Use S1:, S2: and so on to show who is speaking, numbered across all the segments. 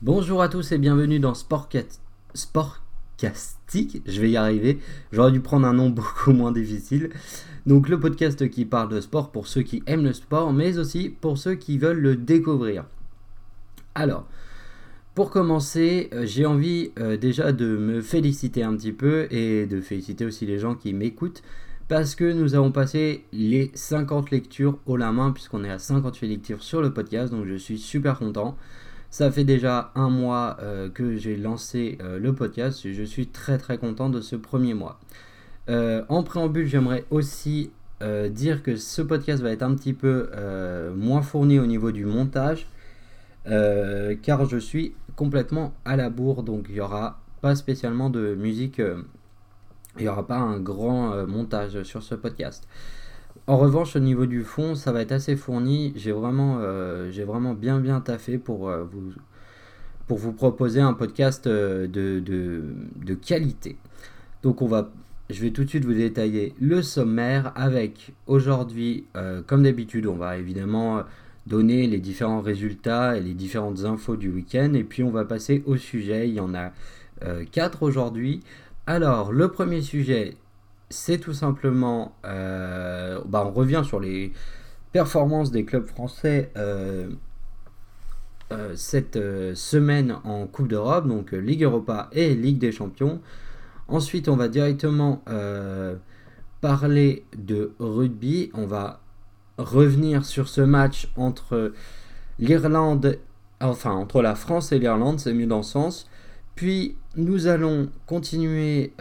S1: Bonjour à tous et bienvenue dans Sportcast... Sportcastic. Je vais y arriver. J'aurais dû prendre un nom beaucoup moins difficile. Donc le podcast qui parle de sport pour ceux qui aiment le sport, mais aussi pour ceux qui veulent le découvrir. Alors, pour commencer, euh, j'ai envie euh, déjà de me féliciter un petit peu et de féliciter aussi les gens qui m'écoutent parce que nous avons passé les 50 lectures au la main puisqu'on est à 58 lectures sur le podcast donc je suis super content. Ça fait déjà un mois euh, que j'ai lancé euh, le podcast et je suis très très content de ce premier mois. Euh, en préambule, j'aimerais aussi dire que ce podcast va être un petit peu moins fourni au niveau du montage car je suis complètement à la bourre donc il n'y aura pas spécialement de musique, il n'y aura pas un grand montage sur ce podcast. En revanche, au niveau du fond, ça va être assez fourni. J'ai vraiment, euh, bien bien taffé pour, euh, vous, pour vous proposer un podcast euh, de, de, qualité. Donc on va, je vais tout de suite vous détailler le sommaire avec aujourd'hui, comme d'habitude, on va évidemment donner les différents résultats et les différentes infos du week-end. Et puis on va passer au sujet. Il y en a quatre aujourd'hui. Alors, le premier sujet, c'est tout simplement, euh, bah, on revient sur les performances des clubs français euh, euh, cette semaine en Coupe d'Europe, donc Ligue Europa et Ligue des Champions. Ensuite, on va directement parler de rugby. On va revenir sur ce match entre l'Irlande, enfin entre la France et l'Irlande, c'est mieux dans ce sens. Puis nous allons continuer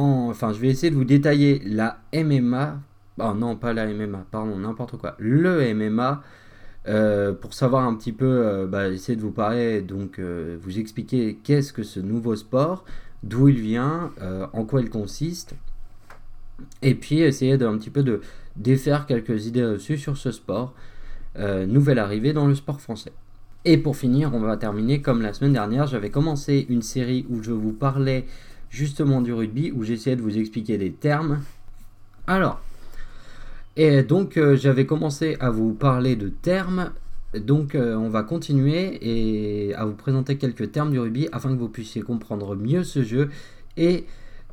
S1: enfin, je vais essayer de vous détailler la MMA. Oh non, pas la MMA, pardon, n'importe quoi. Le MMA. Euh, pour savoir un petit peu, euh, bah, essayer de vous parler, donc euh, vous expliquer qu'est-ce que ce nouveau sport, d'où il vient, en quoi il consiste, et puis essayer d'un petit peu de défaire quelques idées reçues sur ce sport, nouvelle arrivée dans le sport français. Et pour finir, on va terminer comme la semaine dernière, j'avais commencé une série où je vous parlais justement du rugby où j'essayais de vous expliquer des termes. Alors, et donc euh, j'avais commencé à vous parler de termes, donc euh, on va continuer et à vous présenter quelques termes du rugby afin que vous puissiez comprendre mieux ce jeu et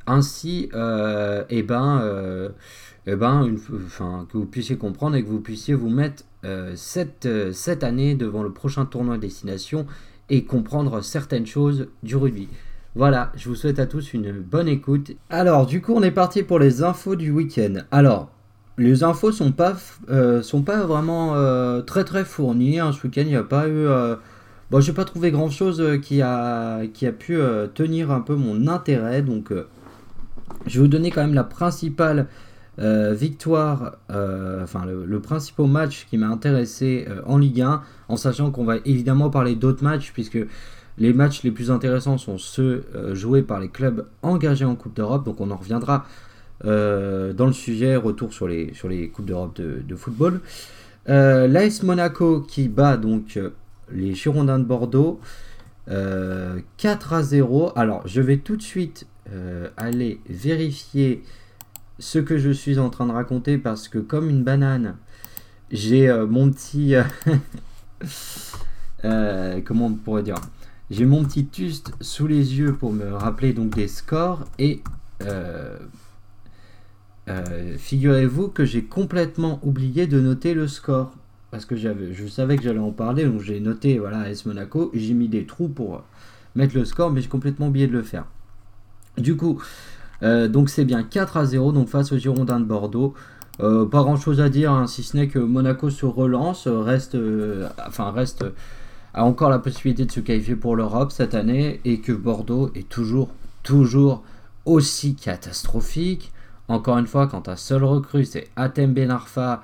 S1: ainsi, euh, et eh ben, eh ben une, enfin, que vous puissiez comprendre et que vous puissiez vous mettre cette, cette année devant le prochain tournoi destination et comprendre certaines choses du rugby. Voilà, je vous souhaite à tous une bonne écoute. Alors, du coup, on est parti pour les infos du week-end. Alors, les infos sont pas, euh, sont pas vraiment euh, très très fournies. Hein. Ce week-end, il n'y a pas eu. Euh... Bon, j'ai pas trouvé grand chose qui a, qui a pu euh, tenir un peu mon intérêt. Donc, je vais vous donner quand même la principale victoire, enfin, le, le, principal match qui m'a intéressé en Ligue 1, en sachant qu'on va évidemment parler d'autres matchs, puisque les matchs les plus intéressants sont ceux euh, joués par les clubs engagés en Coupe d'Europe, donc on en reviendra euh, dans le sujet, retour sur les, sur Coupes d'Europe de, football. Euh, L'AS Monaco qui bat donc les Girondins de Bordeaux 4 à 0. Alors je vais tout de suite aller vérifier ce que je suis en train de raconter parce que comme une banane, j'ai mon petit... comment on pourrait dire? J'ai mon petit tuste sous les yeux pour me rappeler donc des scores et euh, euh, figurez-vous que j'ai complètement oublié de noter le score parce que j'avais, je savais que j'allais en parler donc j'ai noté voilà S Monaco j'ai mis des trous pour mettre le score mais j'ai complètement oublié de le faire. Du coup euh, donc c'est bien 4 à 0 donc face aux Girondins de Bordeaux. pas grand chose à dire hein, si ce n'est que Monaco se relance reste enfin reste a encore la possibilité de se qualifier pour l'Europe cette année et que Bordeaux est toujours, toujours aussi catastrophique. Encore une fois, quand ta seule recrue c'est Atem Benarfa,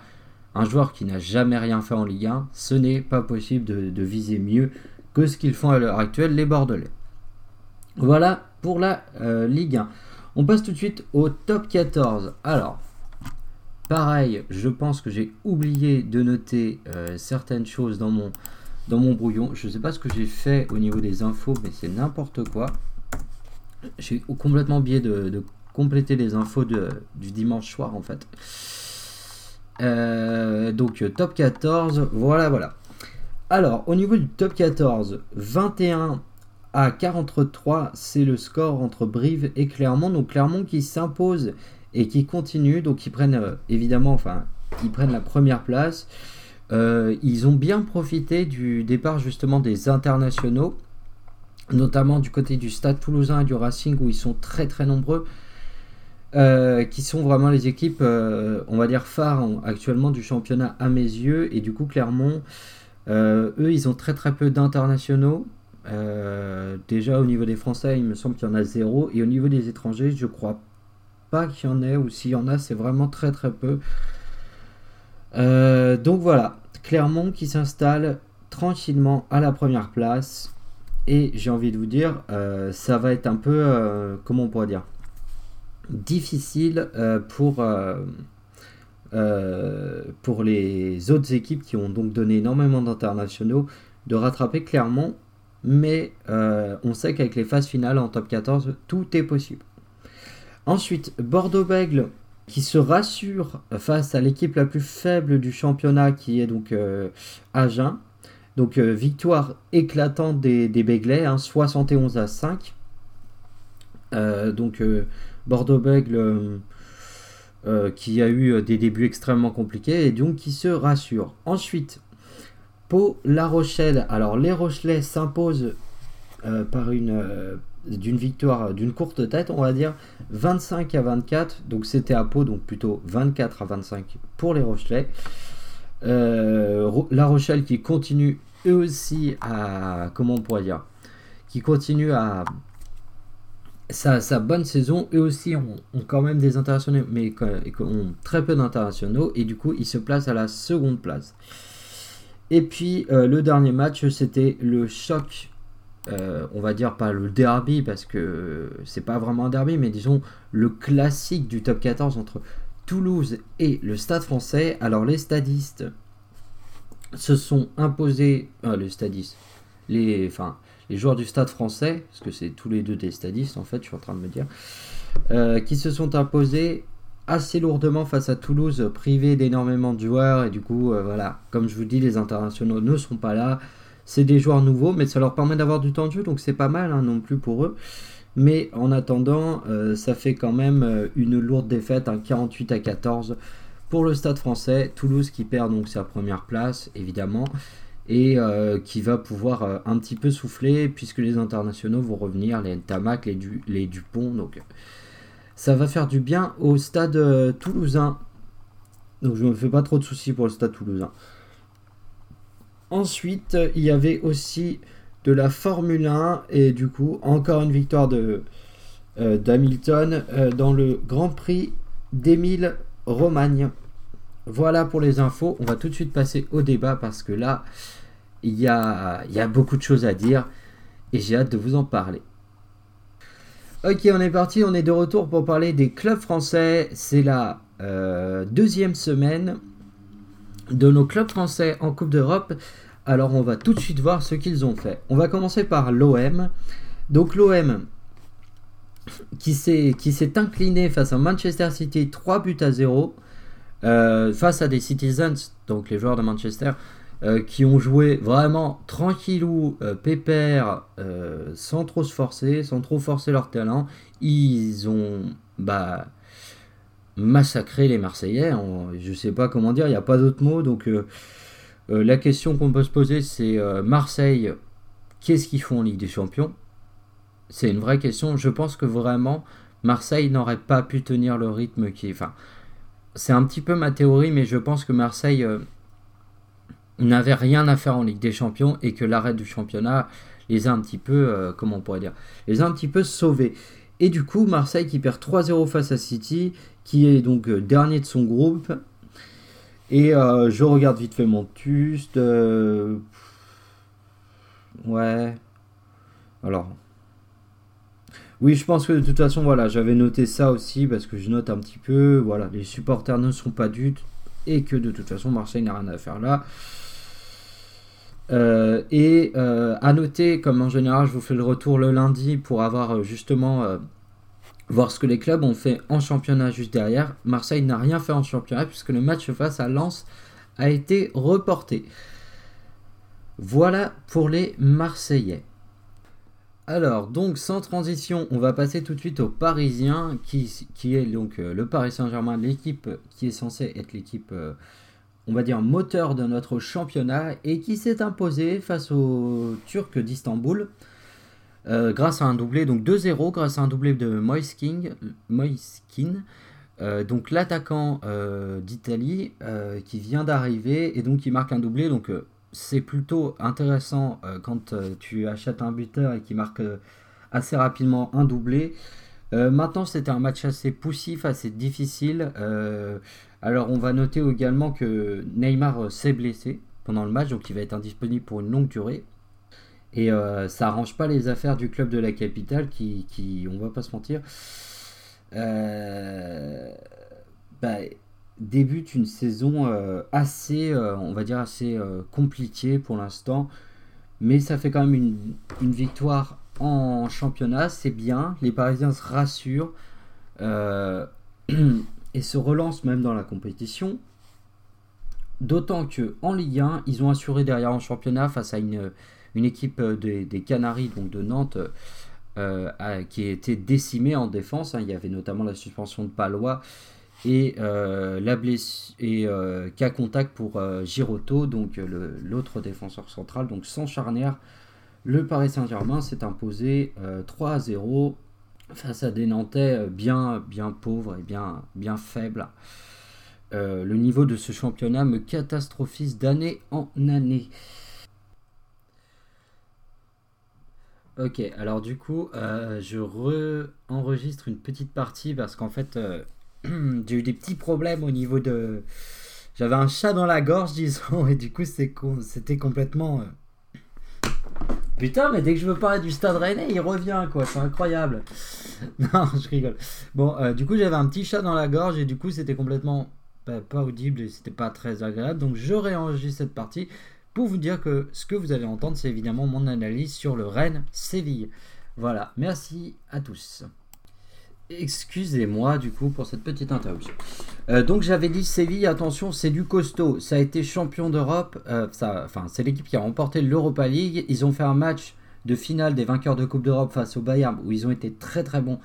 S1: un joueur qui n'a jamais rien fait en Ligue 1, ce n'est pas possible de, viser mieux que ce qu'ils font à l'heure actuelle les Bordelais. Voilà pour la euh, Ligue 1. On passe tout de suite au top 14. Alors, pareil, je pense que j'ai oublié de noter euh, certaines choses dans mon, dans mon brouillon. Je ne sais pas ce que j'ai fait au niveau des infos, mais c'est n'importe quoi. J'ai complètement oublié de, compléter les infos du dimanche soir en fait. Euh, donc top 14, voilà voilà. Alors, au niveau du top 14, 21 à 43, c'est le score entre Brive et Clermont. Donc Clermont qui s'impose et qui continue. Donc ils prennent euh, évidemment, enfin, ils prennent la première place. Euh, ils ont bien profité du départ justement des internationaux, notamment du côté du Stade Toulousain et du Racing où ils sont très très nombreux. Euh, qui sont vraiment les équipes, on va dire, phares actuellement du championnat à mes yeux. Et du coup, Clermont, eux, ils ont très très peu d'internationaux. Euh, déjà au niveau des Français, il me semble qu'il y en a zéro. Et au niveau des étrangers, je crois pas qu'il y en ait. Ou s'il y en a, c'est vraiment très très peu. Euh, donc voilà, Clermont qui s'installe tranquillement à la première place. Et j'ai envie de vous dire, euh, ça va être un peu, comment on pourrait dire, difficile pour, pour les autres équipes qui ont donc donné énormément d'internationaux de rattraper Clermont mais euh, on sait qu'avec les phases finales en top 14, tout est possible. Ensuite, Bordeaux-Bègle qui se rassure face à l'équipe la plus faible du championnat qui est donc euh, Agen. Donc euh, victoire éclatante des, des 71 hein, à 5. donc Bordeaux-Bègle qui a eu des débuts extrêmement compliqués et donc qui se rassure. Ensuite, Pau, La Rochelle. Alors les Rochelais s'imposent euh, par une euh, d'une victoire d'une courte tête, on va dire 25 à 24. Donc c'était à Pau, donc plutôt 24 à 25 pour les Rochelais. Euh, la Rochelle qui continue eux aussi à comment on pourrait dire qui continue à sa, bonne saison, eux aussi ont, quand même des internationaux, mais ont très peu d'internationaux, et du coup ils se placent à la seconde place. Et puis euh, le dernier match, c'était le choc, euh, on va dire pas le derby parce que c'est pas vraiment un derby, mais disons le classique du top 14 entre Toulouse et le Stade français. Alors les stadistes se sont imposés, euh, le stadiste, les, enfin, les joueurs du Stade français, parce que c'est tous les deux des stadistes en fait, je suis en train de me dire, qui se sont imposés assez lourdement face à Toulouse, privé d'énormément de joueurs. Et du coup, euh, voilà, comme je vous dis, les internationaux ne sont pas là. C'est des joueurs nouveaux, mais ça leur permet d'avoir du temps de jeu, donc c'est pas mal hein, non plus pour eux. Mais en attendant, euh, ça fait quand même euh, une lourde défaite, un 48 à 14 pour le Stade français. Toulouse qui perd donc sa première place, évidemment, et qui va pouvoir un petit peu souffler, puisque les internationaux vont revenir, les Tamac, les, les Dupont. Donc ça va faire du bien au stade euh, toulousain. Donc je ne me fais pas trop de soucis pour le stade toulousain. Ensuite, il y avait aussi de la Formule 1 et du coup encore une victoire de euh, d'Hamilton euh, dans le Grand Prix d'Émile Romagne. Voilà pour les infos. On va tout de suite passer au débat parce que là, il y a, beaucoup de choses à dire et j'ai hâte de vous en parler. Ok, on est parti, on est de retour pour parler des clubs français. C'est la euh, deuxième semaine de nos clubs français en Coupe d'Europe. Alors on va tout de suite voir ce qu'ils ont fait. On va commencer par l'OM. Donc l'OM qui s'est incliné face à Manchester City 3 buts à 0. Euh, face à des Citizens, donc les joueurs de Manchester, euh, qui ont joué vraiment tranquillou, euh, pépère, sans trop se forcer, sans trop forcer leur talent. Ils ont bah, massacré les Marseillais. je sais pas comment dire, il n'y a pas d'autre mot. Donc la question qu'on peut se poser, c'est Marseille, qu'est-ce qu'ils font en Ligue des Champions? C'est une vraie question. Je pense que vraiment, Marseille n'aurait pas pu tenir le rythme qui... Enfin, c'est un petit peu ma théorie, mais je pense que Marseille n'avaient rien à faire en Ligue des Champions et que l'arrêt du championnat les a un petit peu, euh, comment on pourrait dire, les a un petit peu sauvés. Et du coup, Marseille qui perd 3-0 face à City, qui est donc euh, dernier de son groupe. Et euh, je regarde vite fait mon tuste. Ouais. Alors. Oui, je pense que de toute façon, voilà, j'avais noté ça aussi parce que je note un petit peu. Voilà, les supporters ne sont pas dupes et que de toute façon, Marseille n'a rien à faire là. Euh, et euh, à noter, comme en général, je vous fais le retour le lundi pour avoir euh, justement voir ce que les clubs ont fait en championnat juste derrière. Marseille n'a rien fait en championnat puisque le match face à Lens a été reporté. Voilà pour les Marseillais. Alors, donc, sans transition, on va passer tout de suite aux Parisiens, qui, qui est donc euh, le Paris Saint-Germain, l'équipe qui est censée être l'équipe, euh, on va dire, moteur de notre championnat, et qui s'est imposée face aux Turcs d'Istanbul, euh, grâce à un doublé, donc 2-0, grâce à un doublé de Moiskin, Moiskin donc l'attaquant d'Italie, qui vient d'arriver, et donc qui marque un doublé, donc c'est plutôt intéressant euh, quand euh, tu achètes un buteur et qui marque euh, assez rapidement un doublé. maintenant, c'était un match assez poussif, assez difficile. alors, on va noter également que Neymar s'est blessé pendant le match, donc il va être indisponible pour une longue durée. Et ça arrange pas les affaires du club de la capitale qui, qui on va pas se mentir, bah, débute une saison euh, assez, euh, euh, compliquée pour l'instant. Mais ça fait quand même une, victoire en championnat, c'est bien. Les Parisiens se rassurent et se relancent même dans la compétition. D'autant que en Ligue 1, ils ont assuré derrière en championnat face à une, équipe des, Canaries, donc de Nantes, qui a été décimée en défense. Hein. Il y avait notamment la suspension de Palois et euh, la blessure et euh, cas contact pour euh, Giroto, donc l'autre défenseur central, donc sans charnière. Le Paris Saint-Germain s'est imposé 3 à 0 face à des Nantais bien, bien pauvres et bien, bien faibles. Le niveau de ce championnat me catastrophise d'année en année. Ok, alors du coup, je re-enregistre une petite partie parce qu'en fait, j'ai eu des petits problèmes au niveau de. J'avais un chat dans la gorge, disons, et du coup, c'était complètement. Euh, Putain, mais dès que je veux parler du stade rennais, il revient, quoi. C'est incroyable. non, je rigole. Bon, euh, du coup, j'avais un petit chat dans la gorge, et du coup, c'était complètement pas, audible, et c'était pas très agréable. Donc, je réenregistre cette partie pour vous dire que ce que vous allez entendre, c'est évidemment mon analyse sur le Rennes-Séville. Voilà, merci à tous. Excusez-moi du coup pour cette petite interruption. Euh, donc j'avais dit Séville, attention, c'est du costaud. Ça a été champion d'Europe. Euh, enfin, c'est l'équipe qui a remporté l'Europa League. Ils ont fait un match de finale des vainqueurs de Coupe d'Europe face au Bayern où ils ont été très très bons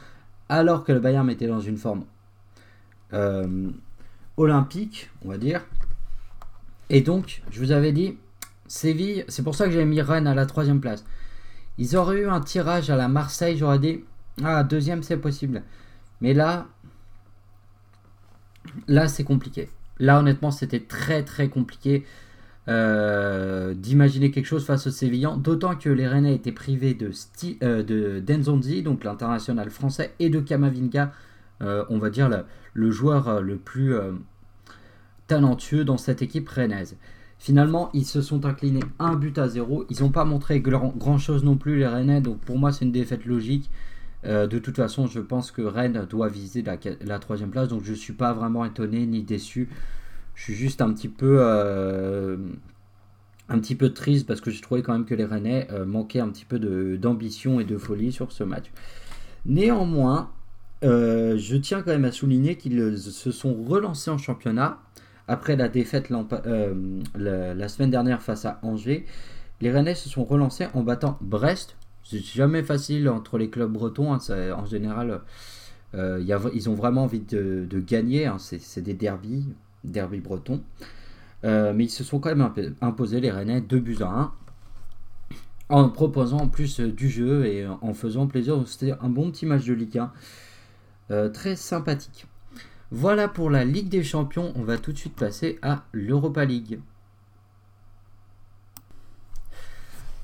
S1: alors que le Bayern était dans une forme euh, olympique, on va dire. Et donc, je vous avais dit, Séville, c'est pour ça que j'ai mis Rennes à la troisième place. Ils auraient eu un tirage à la Marseille, j'aurais dit ah, deuxième, c'est possible. Mais là, là, c'est compliqué. Là, honnêtement, c'était très très compliqué euh, d'imaginer quelque chose face aux Sévillans. D'autant que les Rennais étaient privés de, euh, de Denzonzi, donc l'international français, et de Kamavinga, euh, on va dire le joueur le plus talentueux dans cette équipe rennaise. Finalement, ils se sont inclinés un but à zéro. Ils n'ont pas montré grand chose non plus, les Rennais. Donc pour moi, c'est une défaite logique. Euh, de toute façon, je pense que Rennes doit viser la, troisième place, donc je ne suis pas vraiment étonné ni déçu. Je suis juste un petit peu, euh, un triste parce que je trouvais quand même que les Rennais euh, manquaient un petit peu d'ambition et de folie sur ce match. Néanmoins, je tiens quand même à souligner qu'ils se sont relancés en championnat après la défaite la, la, semaine dernière face à Angers. Les Rennais se sont relancés en battant Brest c'est jamais facile entre les clubs bretons. Hein, en général, euh, ils ont vraiment envie de, gagner. Hein, c'est des derbies, derby bretons. Euh, mais ils se sont quand même imposés, les Rennais, 2 buts à 1. En proposant en plus euh, du jeu et en faisant plaisir. C'était un bon petit match de Ligue 1. Très sympathique. Voilà pour la Ligue des Champions. On va tout de suite passer à l'Europa League.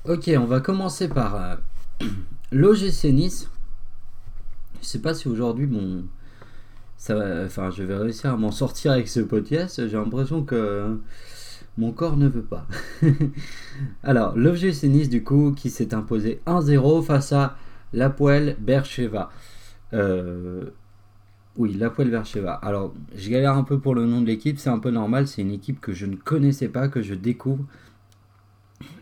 S1: Ok, on va commencer par L'OGC Nice, je sais pas si aujourd'hui enfin je vais réussir à m'en sortir avec ce podcast, j'ai l'impression que mon corps ne veut pas. Alors, l'OGC Nice du coup qui s'est imposé 1-0 face à Lapoel Bercheva. Euh, oui, Lapoel Bercheva. Alors, je galère un peu pour le nom de l'équipe, c'est un peu normal, c'est une équipe que je ne connaissais pas, que je découvre.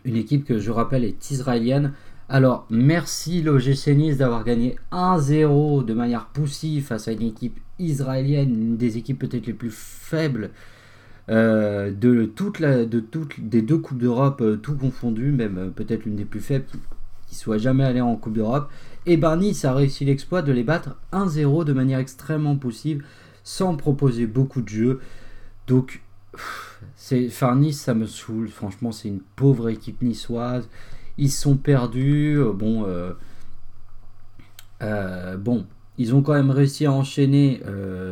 S1: Une équipe que je rappelle est israélienne. Alors, merci l'OGC Nice d'avoir gagné 1-0 de manière poussive face à une équipe israélienne, une des équipes peut-être les plus faibles Euh, de toute la, de toutes des deux coupes d'Europe, tout confondu, même peut-être l'une des plus faibles qui soit jamais allé en Coupe d'Europe. Et Nice a réussi l'exploit de les battre 1-0 de manière extrêmement possible, sans proposer beaucoup de jeux. Donc, c'est, enfin, ça me saoule. Franchement, c'est une pauvre équipe niçoise. Ils sont perdus. Euh, bon, euh, euh, bon, ils ont quand même réussi à enchaîner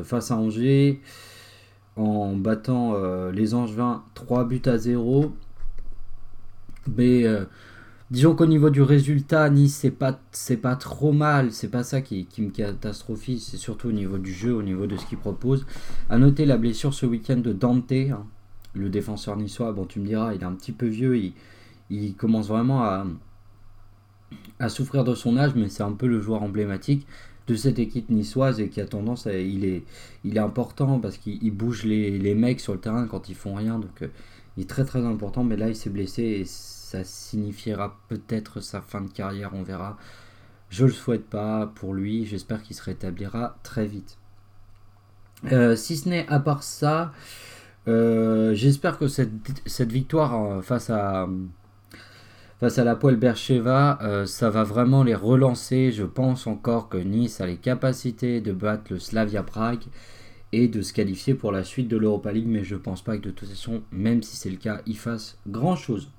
S1: face à Angers en battant les Angevins 3 buts à 0. Mais disons qu'au niveau du résultat, Nice, c'est pas, c'est pas trop mal. C'est pas ça qui, me catastrophise. C'est surtout au niveau du jeu, au niveau de ce qu'il propose. À noter la blessure ce week-end de Dante, hein, le défenseur niçois. Bon, tu me diras, il est un petit peu vieux. Il, commence vraiment à, à souffrir de son âge, mais c'est un peu le joueur emblématique de cette équipe niçoise et qui a tendance à. Il est, il est important parce qu'il bouge les, les, mecs sur le terrain quand ils font rien. Donc, euh, il est très très important. Mais là, il s'est blessé et ça signifiera peut-être sa fin de carrière, on verra. Je le souhaite pas pour lui, j'espère qu'il se rétablira très vite. Euh, si ce n'est à part ça, euh, j'espère que cette, victoire euh, face à, la poêle Bercheva, ça va vraiment les relancer. Je pense encore que Nice a les capacités de battre le Slavia Prague et de se qualifier pour la suite de l'Europa League, mais je pense pas que de toute façon, même si c'est le cas, ils fassent grand chose.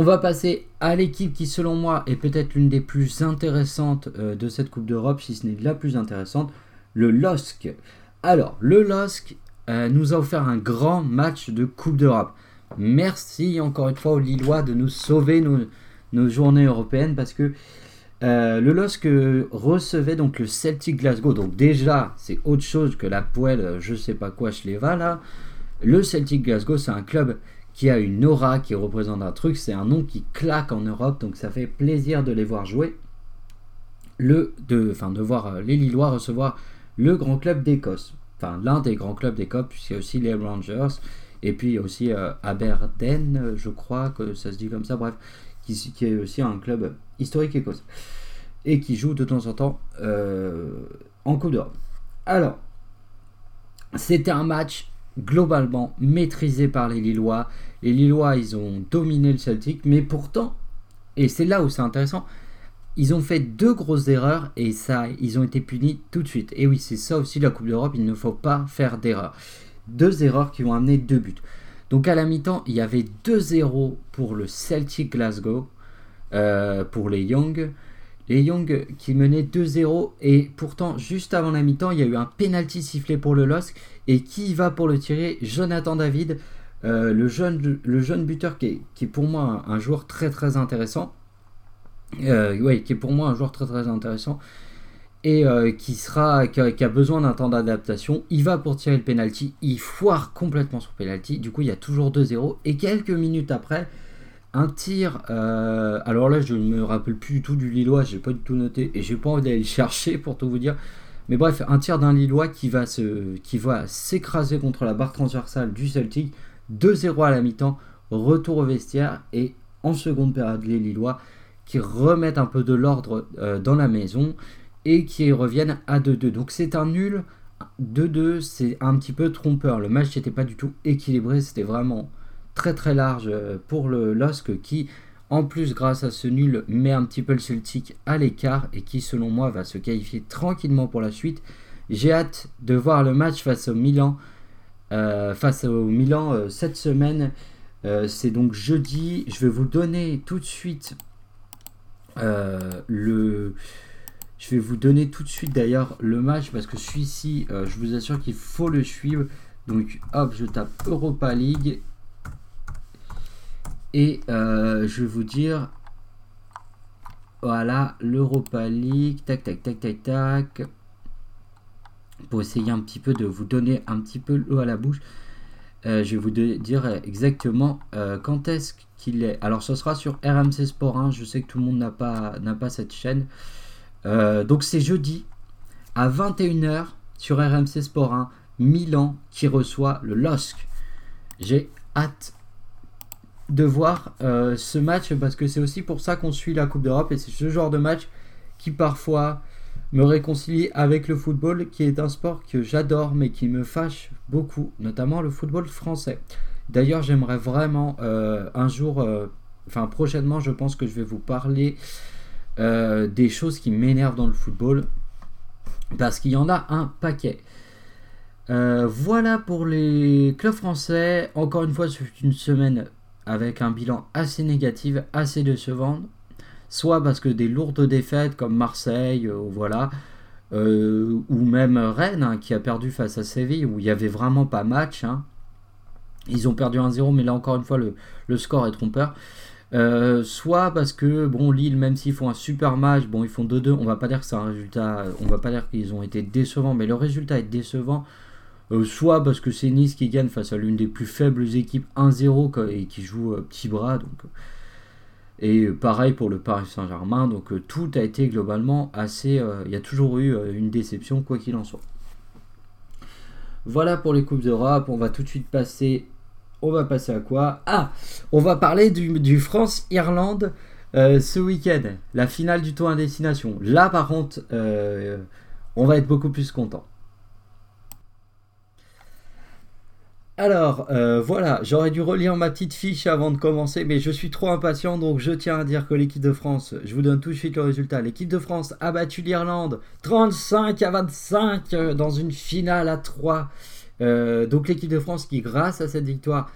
S1: On va passer à l'équipe qui, selon moi, est peut-être l'une des plus intéressantes euh, de cette Coupe d'Europe, si ce n'est la plus intéressante, le LOSC. Alors, le LOSC euh, nous a offert un grand match de Coupe d'Europe. Merci encore une fois aux Lillois de nous sauver nos, journées européennes parce que euh, le LOSC recevait donc le Celtic Glasgow. Donc déjà, c'est autre chose que la poêle, je sais pas quoi, je les va là. Le Celtic Glasgow, c'est un club qui a une aura, qui représente un truc. C'est un nom qui claque en Europe, donc ça fait plaisir de les voir jouer. Le, de, enfin, de voir euh, les Lillois recevoir le grand club d'Écosse. Enfin, l'un des grands clubs d'Écosse, puisqu'il y a aussi les Rangers. Et puis aussi euh, Aberdeen, je crois que ça se dit comme ça, bref, qui, est aussi un club historique écossais. Et qui joue de temps en temps euh, en Coupe d'Europe. Alors, c'était un match globalement maîtrisé par les Lillois. Les Lillois, ils ont dominé le Celtic, mais pourtant, et c'est là où c'est intéressant, ils ont fait deux grosses erreurs et ça, ils ont été punis tout de suite. Et oui, c'est ça aussi la Coupe d'Europe, il ne faut pas faire d'erreurs. Deux erreurs qui vont amener deux buts. Donc à la mi-temps, il y avait 2-0 pour le Celtic Glasgow, euh, pour les Young. Les Young qui menaient 2-0 et pourtant juste avant la mi-temps il y a eu un penalty sifflé pour le LOSC et qui va pour le tirer? Jonathan David, euh, le, jeune, le buteur qui est, qui est pour moi un, joueur très très intéressant. Euh, qui est pour moi un joueur très très intéressant et euh, qui sera qui a, besoin d'un temps d'adaptation. Il va pour tirer le penalty, il foire complètement son penalty. Du coup, il y a toujours 2-0 et quelques minutes après, un tir. Euh, alors là, je ne me rappelle plus du tout du Lillois, j'ai pas du tout noté et j'ai pas envie d'aller le chercher pour tout vous dire. Mais bref, un tir d'un Lillois qui va se, qui va s'écraser contre la barre transversale du Celtic. 2-0 à la mi-temps, retour au vestiaire et en seconde période les Lillois qui remettent un peu de l'ordre euh, dans la maison et qui reviennent à 2-2. Donc c'est un nul. 2-2, c'est un petit peu trompeur. Le match n'était pas du tout équilibré, c'était vraiment très très large euh, pour le LOSC qui, en plus, grâce à ce nul, met un petit peu le Celtic à l'écart et qui, selon moi, va se qualifier tranquillement pour la suite. J'ai hâte de voir le match face au Milan, euh, face au Milan euh, cette semaine. C'est donc jeudi. Je vais vous donner tout de suite le. Je vais vous donner tout de suite d'ailleurs le match parce que celui-ci, je vous assure qu'il faut le suivre. Donc hop, je tape Europa League et euh, je vais vous dire, voilà, l'Europa League, tac, tac, tac, tac, tac. Pour essayer un petit peu de vous donner un petit peu l'eau à la bouche, euh, je vais vous dire exactement euh, quand est-ce qu'il est. Alors, ce sera sur RMC Sport 1. Je sais que tout le monde n'a pas, pas cette chaîne. donc, c'est jeudi à 21h sur RMC Sport 1, Milan qui reçoit le LOSC. J'ai hâte de voir euh, ce match parce que c'est aussi pour ça qu'on suit la Coupe d'Europe et c'est ce genre de match qui parfois me réconcilier avec le football, qui est un sport que j'adore, mais qui me fâche beaucoup, notamment le football français. D'ailleurs, j'aimerais vraiment euh, un jour, euh, enfin prochainement, je pense que je vais vous parler des choses qui m'énervent dans le football, parce qu'il y en a un paquet. voilà pour les clubs français. Encore une fois, c'est une semaine avec un bilan assez négatif, assez décevant soit parce que des lourdes défaites comme Marseille, euh, voilà, euh, ou même Rennes hein, qui a perdu face à Séville où il n'y avait vraiment pas match. Hein. Ils ont perdu 1-0, mais là encore une fois le, score est trompeur. Euh, soit parce que bon Lille même s'ils font un super match bon ils font 2-2 on va pas dire que c'est un résultat on va pas dire qu'ils ont été décevants mais le résultat est décevant soit parce que c'est Nice qui gagne face à l'une des plus faibles équipes 1-0 et qui joue petit bras donc et pareil pour le Paris Saint-Germain. Donc euh, tout a été globalement assez... Euh, il y a toujours eu euh, une déception, quoi qu'il en soit. Voilà pour les Coupes d'Europe. On va tout de suite passer... On va passer à quoi? Ah On va parler du, France-Irlande ce week-end. La finale du tour à destination. Là par contre, on va être beaucoup plus content. Alors, euh, voilà, j'aurais dû relire ma petite fiche avant de commencer, mais je suis trop impatient, donc je tiens à dire que l'équipe de France, je vous donne tout de suite le résultat, l'équipe de France a battu l'Irlande 35 à 25 euh, dans une finale à 3. Euh, donc l'équipe de France qui, grâce à cette victoire,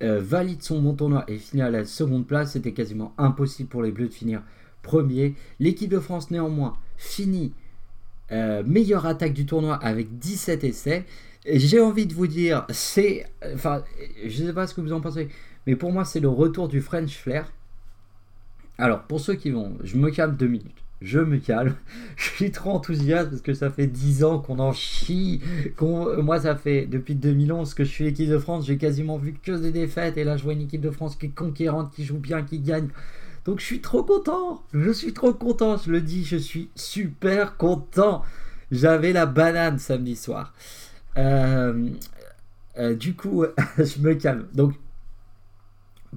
S1: valide son bon tournoi et finit à la seconde place, c'était quasiment impossible pour les Bleus de finir premier. L'équipe de France, néanmoins, finit meilleure attaque du tournoi avec 17 essais. J'ai envie de vous dire, c'est. Enfin, je ne sais pas ce que vous en pensez, mais pour moi, c'est le retour du French Flair. Alors, pour ceux qui vont, je me calme deux minutes. Je me calme. Je suis trop enthousiaste parce que ça fait 10 ans qu'on en chie. Moi, ça fait depuis 2011 que je suis équipe de France. J'ai quasiment vu que des défaites. Et là, je vois une équipe de France qui est conquérante, qui joue bien, qui gagne. Donc, je suis trop content. Je suis trop content. Je le dis, je suis super content. J'avais la banane samedi soir. Euh, euh, du coup, je me calme. Donc,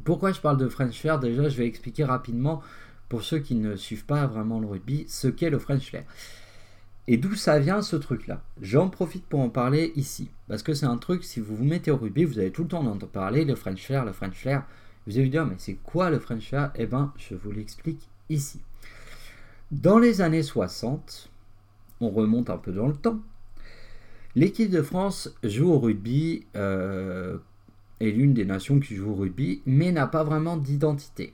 S1: pourquoi je parle de French Flair? Déjà, je vais expliquer rapidement, pour ceux qui ne suivent pas vraiment le rugby, ce qu'est le French Flair. Et d'où ça vient ce truc-là? J'en profite pour en parler ici. Parce que c'est un truc, si vous vous mettez au rugby, vous allez tout le temps entendre parler, le French Flair, le French Flair. Vous allez vous dire, mais c'est quoi le French Flair? Eh bien, je vous l'explique ici. Dans les années 60, on remonte un peu dans le temps, L'équipe de France joue au rugby, euh, est l'une des nations qui joue au rugby, mais n'a pas vraiment d'identité.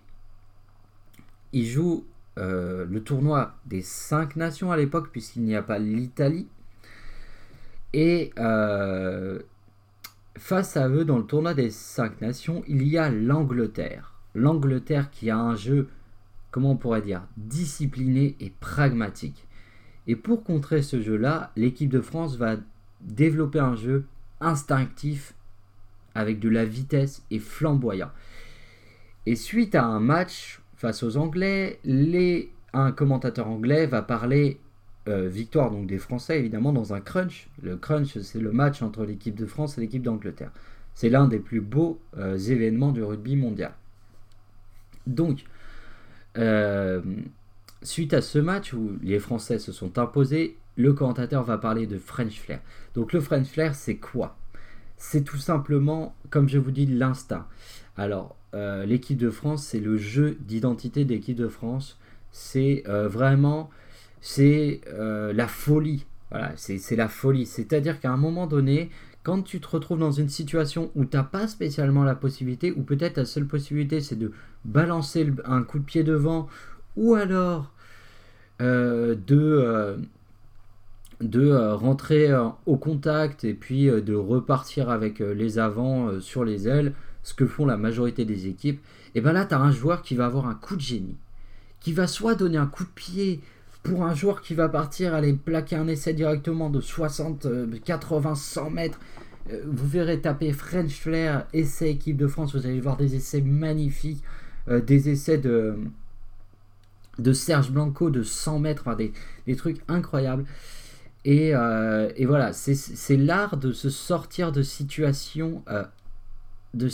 S1: Il joue euh, le tournoi des cinq nations à l'époque, puisqu'il n'y a pas l'Italie. Et euh, face à eux, dans le tournoi des cinq nations, il y a l'Angleterre. L'Angleterre qui a un jeu, comment on pourrait dire, discipliné et pragmatique. Et pour contrer ce jeu-là, l'équipe de France va développer un jeu instinctif avec de la vitesse et flamboyant. Et suite à un match face aux Anglais, un commentateur anglais va parler euh, victoire donc des Français évidemment dans un crunch. Le crunch c'est le match entre l'équipe de France et l'équipe d'Angleterre. C'est l'un des plus beaux euh, événements du rugby mondial. Donc, euh, suite à ce match où les Français se sont imposés, le commentateur va parler de French Flair. Donc le French Flair, c'est quoi? C'est tout simplement, comme je vous dis, l'instinct. Alors, euh, l'équipe de France, c'est le jeu d'identité de l'équipe de France. C'est euh, vraiment, c'est euh, la folie. Voilà, c'est la folie. C'est-à-dire qu'à un moment donné, quand tu te retrouves dans une situation où tu n'as pas spécialement la possibilité, ou peut-être la seule possibilité, c'est de balancer un coup de pied devant, ou alors de de euh, rentrer euh, au contact et puis euh, de repartir avec les avants sur les ailes, ce que font la majorité des équipes, et bien là, tu as un joueur qui va avoir un coup de génie, qui va soit donner un coup de pied pour un joueur qui va partir, aller plaquer un essai directement de 60, 80, 100 mètres. Vous verrez taper French Flair, essai équipe de France, vous allez voir des essais magnifiques, des essais de, Serge Blanco de 100 mètres, des trucs incroyables. Euh, et, voilà, c'est l'art de se sortir de situations, euh, de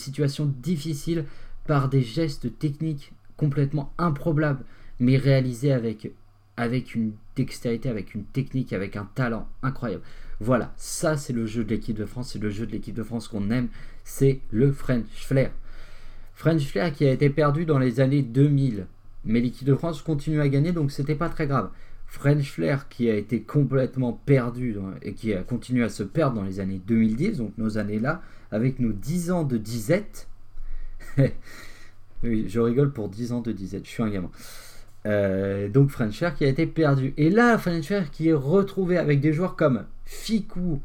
S1: difficiles par des gestes techniques complètement improbables, mais réalisés avec avec une dextérité, avec une technique, avec un talent incroyable. Voilà, ça c'est le jeu de l'équipe de France, c'est le jeu de l'équipe de France qu'on aime, c'est le French Flair. French Flair qui a été perdu dans les années 2000, mais l'équipe de France continue à gagner donc c'était pas très grave. French Flair qui a été complètement perdu et qui a continué à se perdre dans les années 2010, donc nos années là, avec nos 10 ans de disette. oui, je rigole pour 10 ans de disette, je suis un gamin. Euh, donc French Flair qui a été perdu. Et là, French Flair qui est retrouvé avec des joueurs comme Fiku,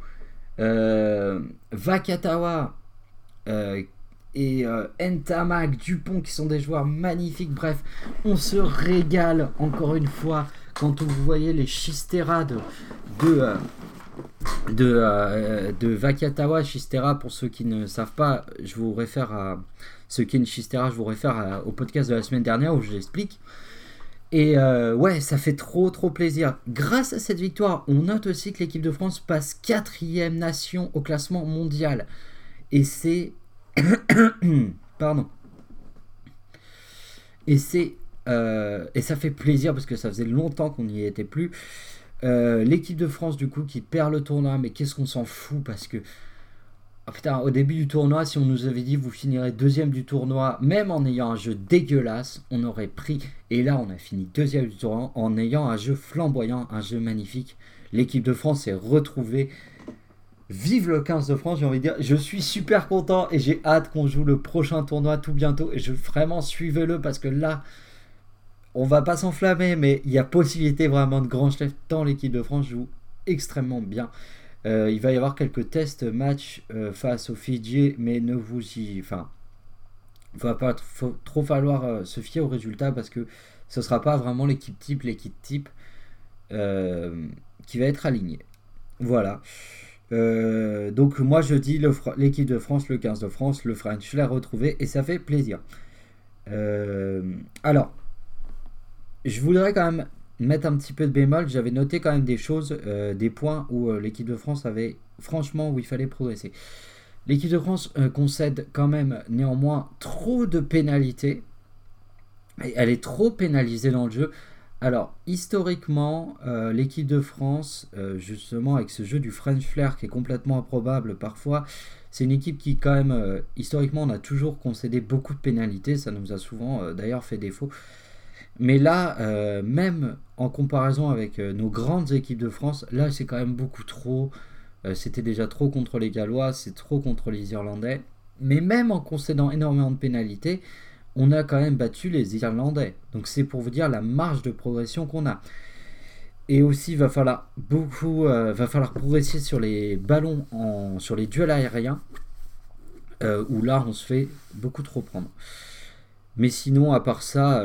S1: euh, Vakatawa euh, et Ntamak, Dupont qui sont des joueurs magnifiques. Bref, on se régale encore une fois quand vous voyez les Chistera de, de, de, de Vakatawa, Chistera, pour ceux qui ne savent pas, je vous réfère à ce qu'est une Chistera, je vous réfère au podcast de la semaine dernière où je l'explique. Et euh, ouais, ça fait trop trop plaisir. Grâce à cette victoire, on note aussi que l'équipe de France passe quatrième nation au classement mondial. Et c'est... Pardon. Et c'est... Euh, et ça fait plaisir parce que ça faisait longtemps qu'on n'y était plus. Euh, l'équipe de France du coup qui perd le tournoi, mais qu'est-ce qu'on s'en fout parce que ah, putain, au début du tournoi, si on nous avait dit vous finirez deuxième du tournoi, même en ayant un jeu dégueulasse, on aurait pris. Et là, on a fini deuxième du tournoi en ayant un jeu flamboyant, un jeu magnifique. L'équipe de France s'est retrouvée. Vive le 15 de France, j'ai envie de dire. Je suis super content et j'ai hâte qu'on joue le prochain tournoi tout bientôt. Et je vraiment suivez-le parce que là, on va pas s'enflammer, mais il y a possibilité vraiment de grand chef tant l'équipe de France joue extrêmement bien. Euh, il va y avoir quelques tests match euh, face aux Fidji, mais ne vous y. Enfin, il va pas trop falloir euh, se fier aux résultats parce que ce sera pas vraiment l'équipe type, l'équipe type qui va être alignée. Voilà. donc moi je dis l'équipe de France, le 15 de France, le French, je l'ai retrouvé et ça fait plaisir. alors, je voudrais quand même mettre un petit peu de bémol, j'avais noté quand même des choses, euh, des points où euh, l'équipe de France avait franchement où il fallait progresser. L'équipe de France euh, concède quand même néanmoins trop de pénalités. elle est trop pénalisée dans le jeu. Alors, historiquement, l'équipe de France, justement avec ce jeu du French Flair qui est complètement improbable parfois, c'est une équipe qui quand même, historiquement, on a toujours concédé beaucoup de pénalités. Ça nous a souvent d'ailleurs fait défaut. Mais là, euh, même en comparaison avec euh, nos grandes équipes de France, là c'est quand même beaucoup trop. Euh, c'était déjà trop contre les Gallois, c'est trop contre les Irlandais. Mais même en concédant énormément de pénalités, on a quand même battu les Irlandais. Donc c'est pour vous dire la marge de progression qu'on a. Et aussi, il va falloir beaucoup, va falloir progresser sur les ballons, en, sur les duels aériens, où là on se fait beaucoup trop prendre. Mais sinon, à part ça,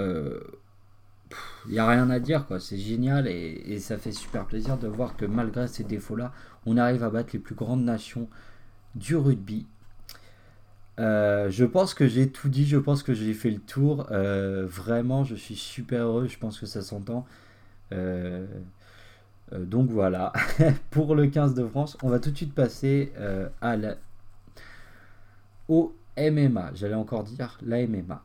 S1: il n'y a rien à dire, quoi. C'est génial et, ça fait super plaisir de voir que malgré ces défauts-là, on arrive à battre les plus grandes nations du rugby. Euh, je pense que j'ai tout dit, je pense que j'ai fait le tour. Euh, vraiment, je suis super heureux, je pense que ça s'entend. Euh, donc voilà, pour le 15 de France, on va tout de suite passer au MMA. J'allais encore dire la MMA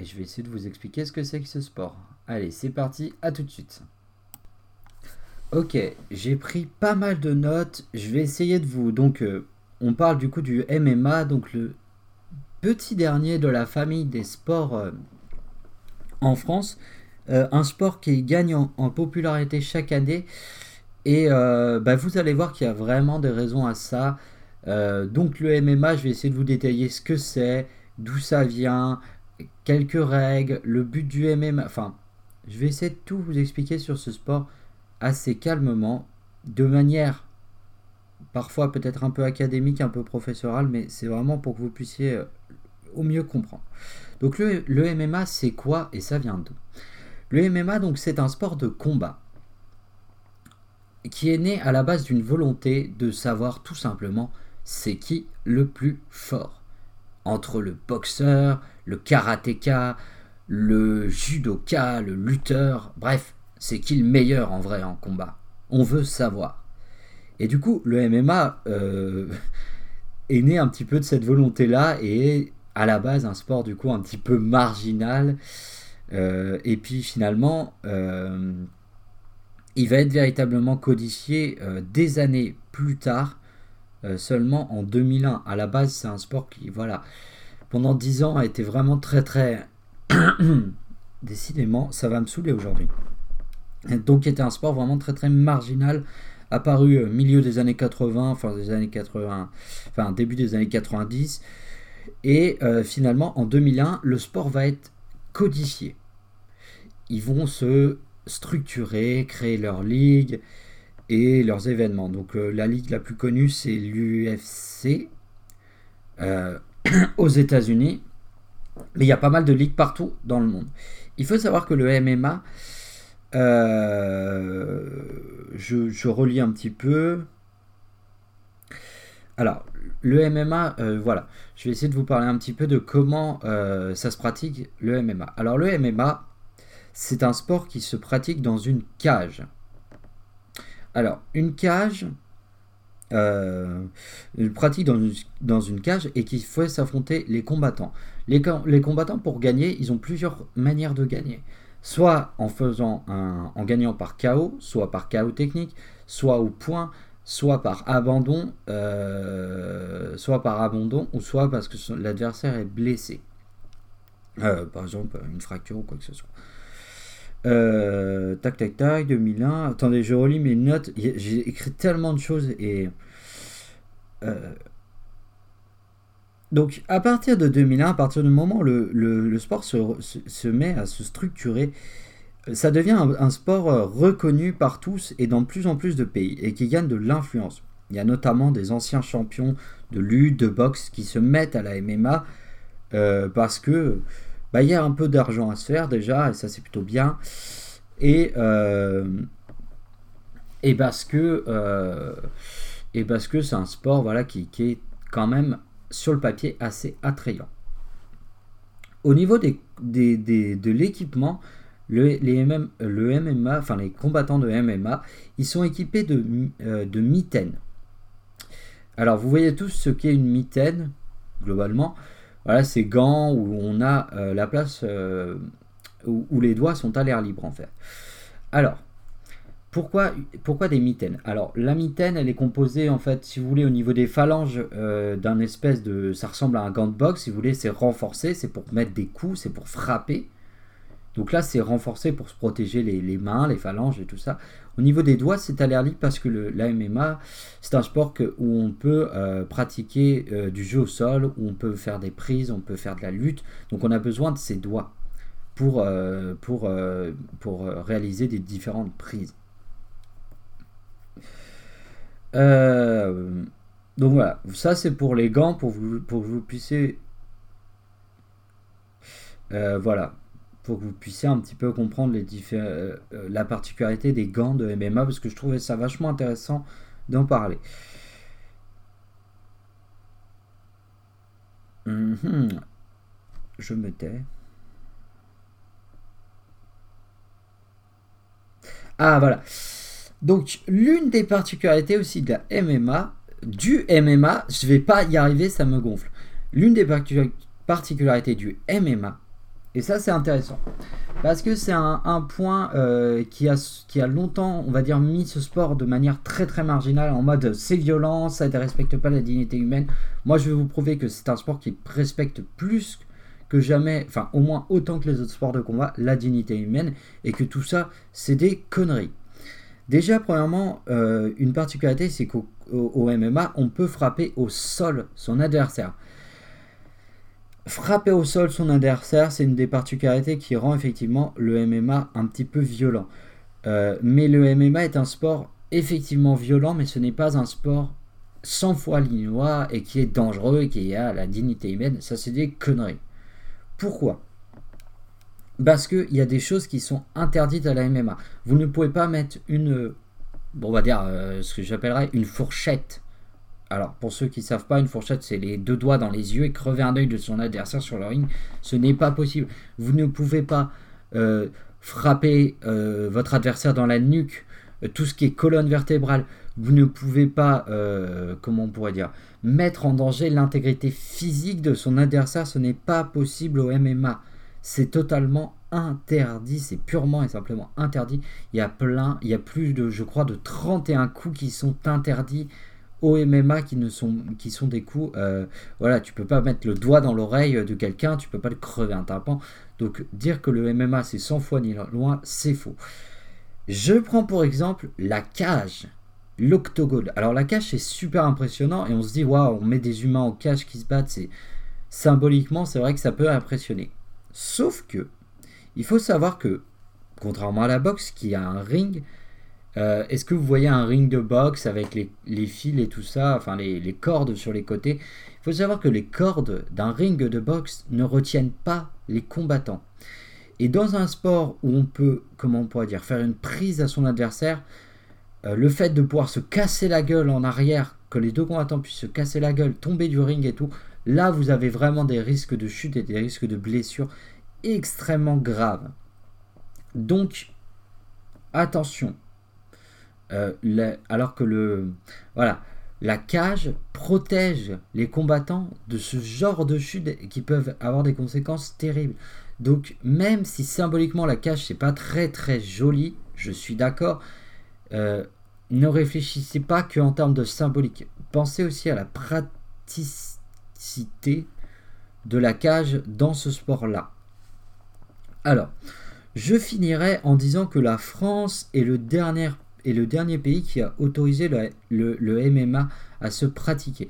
S1: et je vais essayer de vous expliquer ce que c'est que ce sport. Allez, c'est parti, à tout de suite. Ok, j'ai pris pas mal de notes, je vais essayer de vous... Donc, euh, on parle du coup du MMA, donc le petit dernier de la famille des sports euh, en France. Euh, un sport qui gagne en, popularité chaque année. Et bah, vous allez voir qu'il y a vraiment des raisons à ça. donc le MMA, je vais essayer de vous détailler ce que c'est, d'où ça vient, quelques règles, le but du MMA. Enfin, je vais essayer de tout vous expliquer sur ce sport assez calmement, de manière parfois peut-être un peu académique, un peu professorale, mais c'est vraiment pour que vous puissiez euh, au mieux comprendre. Donc le, le MMA, c'est quoi? Et ça vient d'où? Le MMA, donc, c'est un sport de combat qui est né à la base d'une volonté de savoir tout simplement c'est qui le plus fort entre le boxeur, le karatéka, le judoka, le lutteur, bref, c'est qui le meilleur en vrai en combat On veut savoir. Et du coup, le MMA euh, est né un petit peu de cette volonté-là et est à la base un sport du coup un petit peu marginal. Euh, et puis finalement, euh, il va être véritablement codifié des années plus tard, euh, seulement en 2001. À la base, c'est un sport qui, voilà, pendant 10 ans a été vraiment très très... Décidément, ça va me saouler aujourd'hui. Donc, était un sport vraiment très très marginal, apparu au milieu des années 80, enfin des années 80, enfin début des années 90. Et euh, finalement, en 2001, le sport va être codifié. Ils vont se structurer, créer leur ligue et leurs événements. Donc euh, la ligue la plus connue, c'est l'UFC euh, aux États-Unis. Mais il y a pas mal de ligues partout dans le monde. Il faut savoir que le MMA, je, je, relis un petit peu. Alors, le MMA, euh, voilà, je vais essayer de vous parler un petit peu de comment euh, ça se pratique le MMA. Alors le MMA, c'est un sport qui se pratique dans une cage. Alors, une cage, euh, une pratique dans une, cage et qu'il faut s'affronter les combattants. Les, combattants, pour gagner, ils ont plusieurs manières de gagner. Soit en faisant un, en gagnant par KO, soit par KO technique, soit au point, soit par abandon, euh, soit par abandon, ou soit parce que l'adversaire est blessé. Euh, par exemple, une fracture ou quoi que ce soit. Euh, tac, tac, tac, 2001. Attendez, je relis mes notes. J'ai écrit tellement de choses et. donc, à partir de 2001, à partir du moment où le, le, sport se, se, met à se structurer ça devient un, sport euh, reconnu par tous et dans plus en plus de pays et qui gagne de l'influence. Il y a notamment des anciens champions de lutte, de boxe qui se mettent à la MMA euh, parce que bah, il y a un peu d'argent à se faire déjà et ça c'est plutôt bien et euh, et parce que et parce que c'est un sport voilà qui, est quand même sur le papier assez attrayant. Au niveau des, de l'équipement, le, les le MMA, enfin les combattants de MMA, ils sont équipés de, euh, de mitaines. Alors vous voyez tous ce qu'est une mitaine, globalement. Voilà, ces gants où on a euh, la place euh, où, les doigts sont à l'air libre en fait. Alors, pourquoi, pourquoi des mitaines? Alors la mitaine, elle est composée en fait, si vous voulez, au niveau des phalanges d'un espèce de, ça ressemble à un gant de boxe. Si vous voulez, c'est renforcé, c'est pour mettre des coups, c'est pour frapper. Donc là, c'est renforcé pour se protéger les, mains, les phalanges et tout ça. Au niveau des doigts, c'est allergique parce que le, la MMA, c'est un sport où on peut euh, pratiquer euh, du jeu au sol, où on peut faire des prises, on peut faire de la lutte. Donc on a besoin de ses doigts pour, euh, pour, pour réaliser des différentes prises. donc voilà, ça c'est pour les gants, pour, vous, pour que vous puissiez... voilà, pour que vous puissiez un petit peu comprendre euh, euh, la particularité des gants de MMA, parce que je trouvais ça vachement intéressant d'en parler. Mhm. Je me tais. Ah voilà. Donc l'une des particularités aussi de la MMA, du MMA, je vais pas y arriver, ça me gonfle. L'une des particularités du MMA, et ça, c'est intéressant. Parce que c'est un, point euh, qui, a, longtemps, on va dire, mis ce sport de manière très très marginale, en mode c'est violent, ça ne respecte pas la dignité humaine. Moi, je vais vous prouver que c'est un sport qui respecte plus que jamais, enfin au moins autant que les autres sports de combat, la dignité humaine, et que tout ça, c'est des conneries. Déjà, premièrement, euh, une particularité, c'est qu'au MMA, on peut frapper au sol son adversaire. Frapper au sol son adversaire, c'est une des particularités qui rend effectivement le MMA un petit peu violent. Euh, mais le MMA est un sport effectivement violent, mais ce n'est pas un sport 100 fois lignois et qui est dangereux et qui a la dignité humaine. Ça, c'est des conneries. Pourquoi? Parce qu'il y a des choses qui sont interdites à la MMA. Vous ne pouvez pas mettre une, bon, on va dire euh, ce que j'appellerais une fourchette alors, pour ceux qui ne savent pas, une fourchette, c'est les deux doigts dans les yeux et crever un œil de son adversaire sur le ring. Ce n'est pas possible. Vous ne pouvez pas euh, frapper euh, votre adversaire dans la nuque, euh, tout ce qui est colonne vertébrale. Vous ne pouvez pas, comment on pourrait dire, mettre en danger l'intégrité physique de son adversaire. Ce n'est pas possible au MMA. C'est totalement interdit, c'est purement et simplement interdit. Il y a plein, il y a plus de, je crois, de 31 coups qui sont interdits au MMA qui, ne sont, qui sont des coups. Euh, voilà, tu peux pas mettre le doigt dans l'oreille de quelqu'un, tu peux pas le crever un tapant. Donc dire que le MMA c'est 100 fois ni loin, c'est faux. Je prends pour exemple la cage, l'octogone. Alors la cage c'est super impressionnant et on se dit waouh, on met des humains en cage qui se battent, c'est symboliquement c'est vrai que ça peut impressionner. Sauf que il faut savoir que contrairement à la boxe qui a un ring, euh, est-ce que vous voyez un ring de boxe avec les, fils et tout ça, enfin les, cordes sur les côtés? Il faut savoir que les cordes d'un ring de boxe ne retiennent pas les combattants. Et dans un sport où on peut, comment on pourrait dire, faire une prise à son adversaire, euh, le fait de pouvoir se casser la gueule en arrière, que les deux combattants puissent se casser la gueule, tomber du ring et tout, là vous avez vraiment des risques de chute et des risques de blessure extrêmement graves. Donc, attention, euh, alors que le, voilà, la cage protège les combattants de ce genre de chute qui peuvent avoir des conséquences terribles. Donc même si symboliquement la cage c'est pas très très joli, je suis d'accord, euh, ne réfléchissez pas qu'en termes de symbolique. Pensez aussi à la praticité de la cage dans ce sport-là. Alors, je finirai en disant que la France est le dernier est le dernier pays qui a autorisé le, MMA à se pratiquer.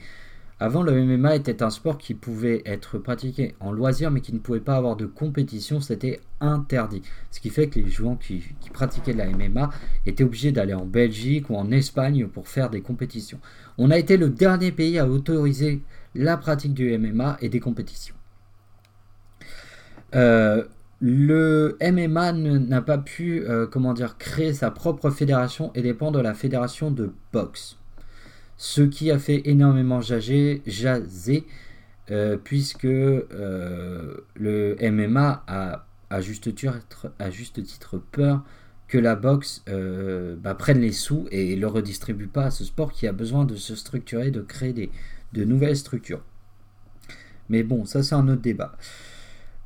S1: Avant, le MMA était un sport qui pouvait être pratiqué en loisir, mais qui ne pouvait pas avoir de compétition, c'était interdit. Ce qui fait que les joueurs qui, pratiquaient la MMA étaient obligés d'aller en Belgique ou en Espagne pour faire des compétitions. On a été le dernier pays à autoriser la pratique du MMA et des compétitions. Euh, le MMA n'a pas pu euh, dire, créer sa propre fédération et dépend de la fédération de boxe. Ce qui a fait énormément jaser, jaser euh, puisque euh, le MMA a à juste, titre, à juste titre peur que la boxe bah, prenne les sous et le redistribue pas à ce sport qui a besoin de se structurer, de créer des, de nouvelles structures. Mais bon, ça c'est un autre débat.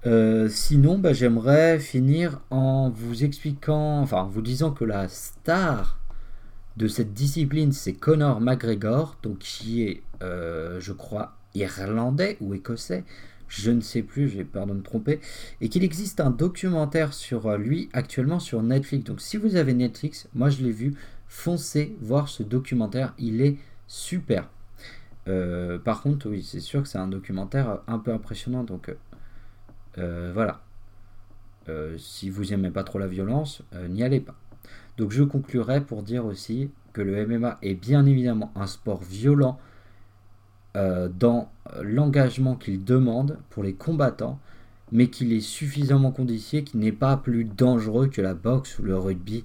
S1: Euh, sinon, bah, j'aimerais finir en vous expliquant, enfin en vous disant que la star de cette discipline, c'est Conor McGregor, donc qui est, euh, je crois, irlandais ou écossais, je ne sais plus, j'ai peur de me tromper, et qu'il existe un documentaire sur euh, lui actuellement sur Netflix. Donc si vous avez Netflix, moi je l'ai vu, foncez voir ce documentaire, il est super. par contre, oui, c'est sûr que c'est un documentaire un peu impressionnant, donc voilà. Euh, si vous n'aimez pas trop la violence, euh, n'y allez pas. Donc je conclurai pour dire aussi que le MMA est bien évidemment un sport violent dans l'engagement qu'il demande pour les combattants, mais qu'il est suffisamment conditionné qu'il n'est pas plus dangereux que la boxe ou le rugby.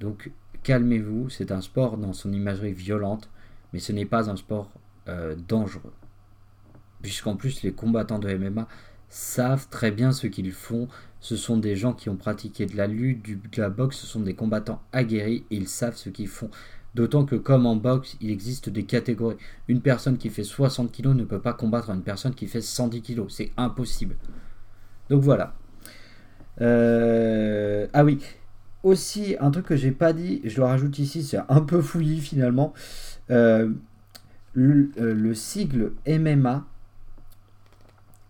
S1: Donc calmez-vous, c'est un sport dans son imagerie violente, mais ce n'est pas un sport dangereux. Puisqu'en plus les combattants de MMA savent très bien ce qu'ils font. Ce sont des gens qui ont pratiqué de la lutte, de la boxe, ce sont des combattants aguerris et ils savent ce qu'ils font. D'autant que comme en boxe, il existe des catégories. Une personne qui fait 60 kg ne peut pas combattre une personne qui fait 110 kg. C'est impossible. Donc voilà. Euh, ah oui. Aussi, un truc que j'ai pas dit, je le rajoute ici, c'est un peu fouillis finalement. Euh, euh, le sigle MMA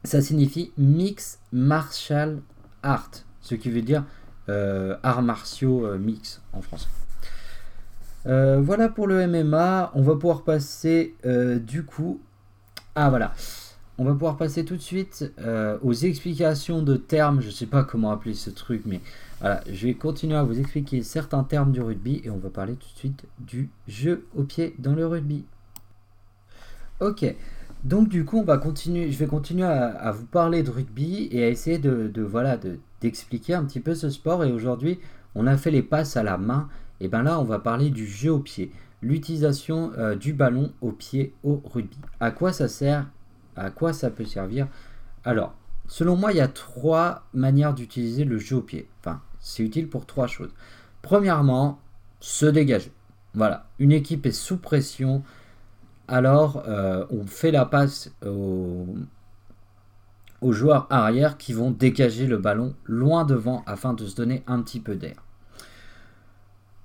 S1: ça signifie Mix Martial Art, ce qui veut dire euh, arts martiaux euh, mix en français. Euh, voilà pour le MMA. On va pouvoir passer du coup. Ah voilà. On va pouvoir passer tout de suite aux explications de termes. Je ne sais pas comment appeler ce truc, mais. Je vais continuer à vous expliquer certains termes du rugby et on va parler tout de suite du jeu au pied dans le rugby. Ok. Donc du coup, on va continuer, je vais continuer à, vous parler de rugby et à essayer de, voilà d'expliquer un petit peu ce sport. Et aujourd'hui, on a fait les passes à la main. Et bien là, on va parler du jeu au pied, l'utilisation euh, du ballon au pied au rugby. À quoi ça sert À quoi ça peut servir? Alors, selon moi, il y a trois manières d'utiliser le jeu au pied. Enfin, c'est utile pour trois choses. Premièrement, se dégager. Voilà, une équipe est sous pression alors euh, on fait la passe au, aux joueurs arrière qui vont dégager le ballon loin devant afin de se donner un petit peu d'air.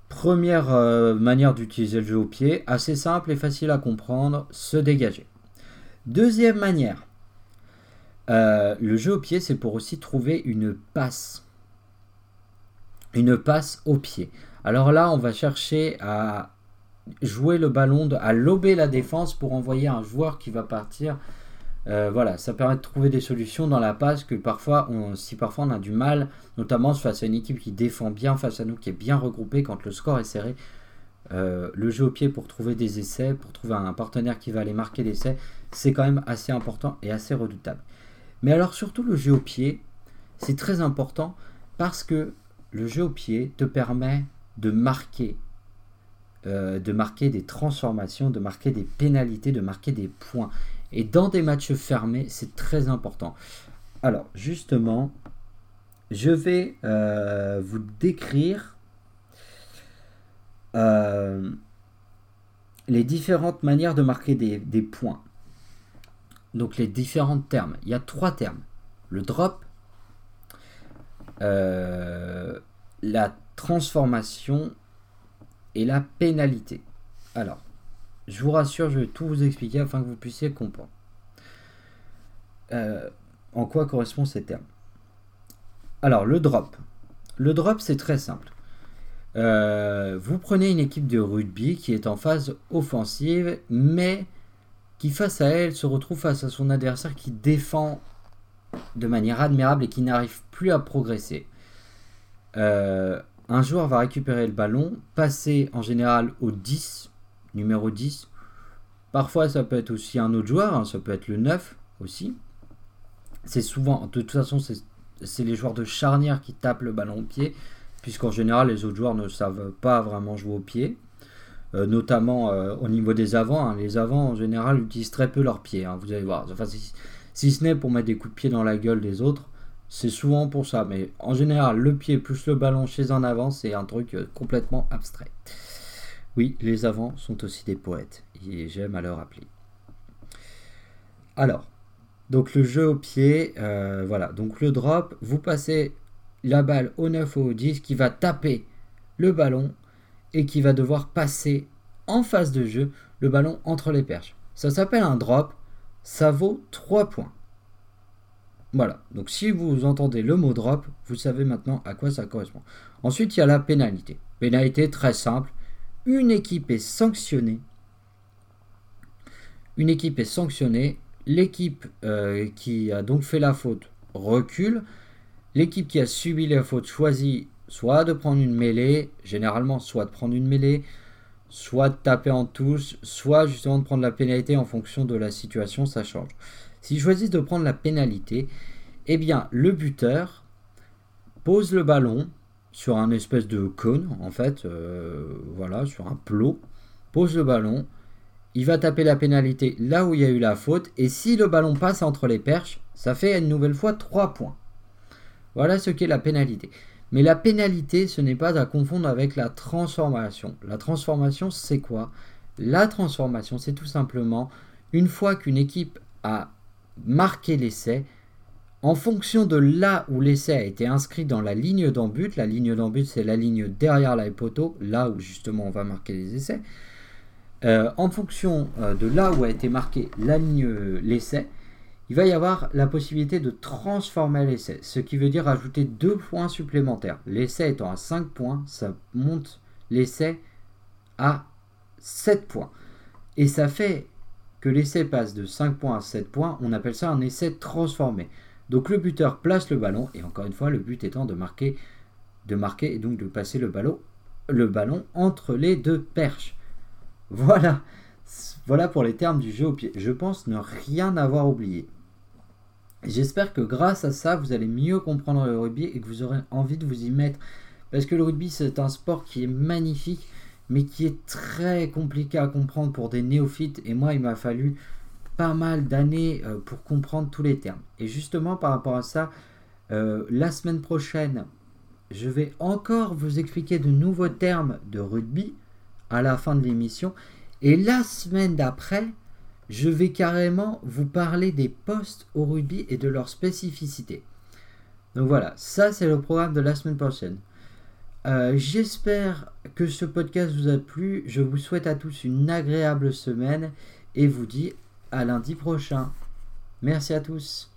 S1: Première euh, manière d'utiliser le jeu au pied, assez simple et facile à comprendre, se dégager. Deuxième manière, euh, le jeu au pied, c'est pour aussi trouver une passe. Une passe au pied. Alors là, on va chercher à jouer le ballon, à lober la défense pour envoyer un joueur qui va partir. Euh, voilà, ça permet de trouver des solutions dans la passe que parfois, on, si parfois on a du mal, notamment face à une équipe qui défend bien face à nous, qui est bien regroupée quand le score est serré. Euh, le jeu au pied pour trouver des essais, pour trouver un partenaire qui va aller marquer l'essai, c'est quand même assez important et assez redoutable. Mais alors surtout le jeu au pied, c'est très important parce que le jeu au pied te permet de marquer, euh, de marquer des transformations, de marquer des pénalités, de marquer des points. Et dans des matchs fermés, c'est très important. Alors justement, je vais euh, vous décrire euh, les différentes manières de marquer des, points. Donc les différents termes. Il y a trois termes. Le drop, la transformation et la pénalité. Alors, je vous rassure, je vais tout vous expliquer afin que vous puissiez comprendre. Euh, en quoi correspondent ces termes? Alors, le drop. Le drop, c'est très simple. Euh, vous prenez une équipe de rugby qui est en phase offensive, mais qui face à elle se retrouve face à son adversaire qui défend de manière admirable et qui n'arrive plus à progresser. Euh, un joueur va récupérer le ballon, passer en général au 10, numéro 10. Parfois ça peut être aussi un autre joueur, hein, ça peut être le 9 aussi. C'est souvent, de toute façon, c'est les joueurs de charnière qui tapent le ballon au pied, puisqu'en général les autres joueurs ne savent pas vraiment jouer au pied. Euh, notamment euh, au niveau des avants. Hein. Les avants, en général, utilisent très peu leurs pieds. Hein, vous allez voir. Enfin, si, ce n'est pour mettre des coups de pied dans la gueule des autres, c'est souvent pour ça. Mais en général, le pied plus le ballon chez un avant, c'est un truc euh, complètement abstrait. Oui, les avants sont aussi des poètes. Et j'aime à le rappeler. Alors, donc le jeu au pied, voilà. Donc le drop, vous passez la balle au 9 ou au 10 qui va taper le ballon et qui va devoir passer en phase de jeu le ballon entre les perches. Ça s'appelle un drop, ça vaut 3 points. Voilà, donc si vous entendez le mot drop, vous savez maintenant à quoi ça correspond. Ensuite, il y a la pénalité. Pénalité très simple, une équipe est sanctionnée. Une équipe est sanctionnée, l'équipe euh, qui a donc fait la faute recule, l'équipe qui a subi la faute choisit soit de prendre une mêlée, généralement soit de prendre une mêlée, soit de taper en touche, soit justement de prendre la pénalité en fonction de la situation, ça change. S'ils choisissent de prendre la pénalité, eh bien le buteur pose le ballon sur un espèce de cône, en fait, euh, voilà, sur un plot, pose le ballon, il va taper la pénalité là où il y a eu la faute, et si le ballon passe entre les perches, ça fait une nouvelle fois 3 points. Voilà ce qu'est la pénalité. Mais la pénalité, ce n'est pas à confondre avec la transformation. La transformation, c'est quoi? La transformation, c'est tout simplement une fois qu'une équipe a marqué l'essai, en fonction de là où l'essai a été inscrit dans la ligne d'embut, la ligne d'embut c'est la ligne derrière la là où justement on va marquer les essais, euh, en fonction euh, de là où a été marqué la ligne l'essai, il va y avoir la possibilité de transformer l'essai, ce qui veut dire ajouter deux points supplémentaires. L'essai étant à 5 points, ça monte l'essai à 7 points. Et ça fait que l'essai passe de 5 points à 7 points, on appelle ça un essai transformé. Donc le buteur place le ballon, et encore une fois, le but étant de marquer, de marquer et donc de passer le ballon, le ballon entre les deux perches. Voilà. Voilà pour les termes du jeu au pied. Je pense ne rien avoir oublié. J'espère que grâce à ça, vous allez mieux comprendre le rugby et que vous aurez envie de vous y mettre. Parce que le rugby, c'est un sport qui est magnifique, mais qui est très compliqué à comprendre pour des néophytes. Et moi, il m'a fallu pas mal d'années euh, pour comprendre tous les termes. Et justement, par rapport à ça, euh, la semaine prochaine, je vais encore vous expliquer de nouveaux termes de rugby à la fin de l'émission. Et la semaine d'après, je vais carrément vous parler des postes au rugby et de leurs spécificités. Donc voilà, ça c'est le programme de la semaine prochaine. Euh, j'espère que ce podcast vous a plu. Je vous souhaite à tous une agréable semaine et vous dis à lundi prochain. Merci à tous.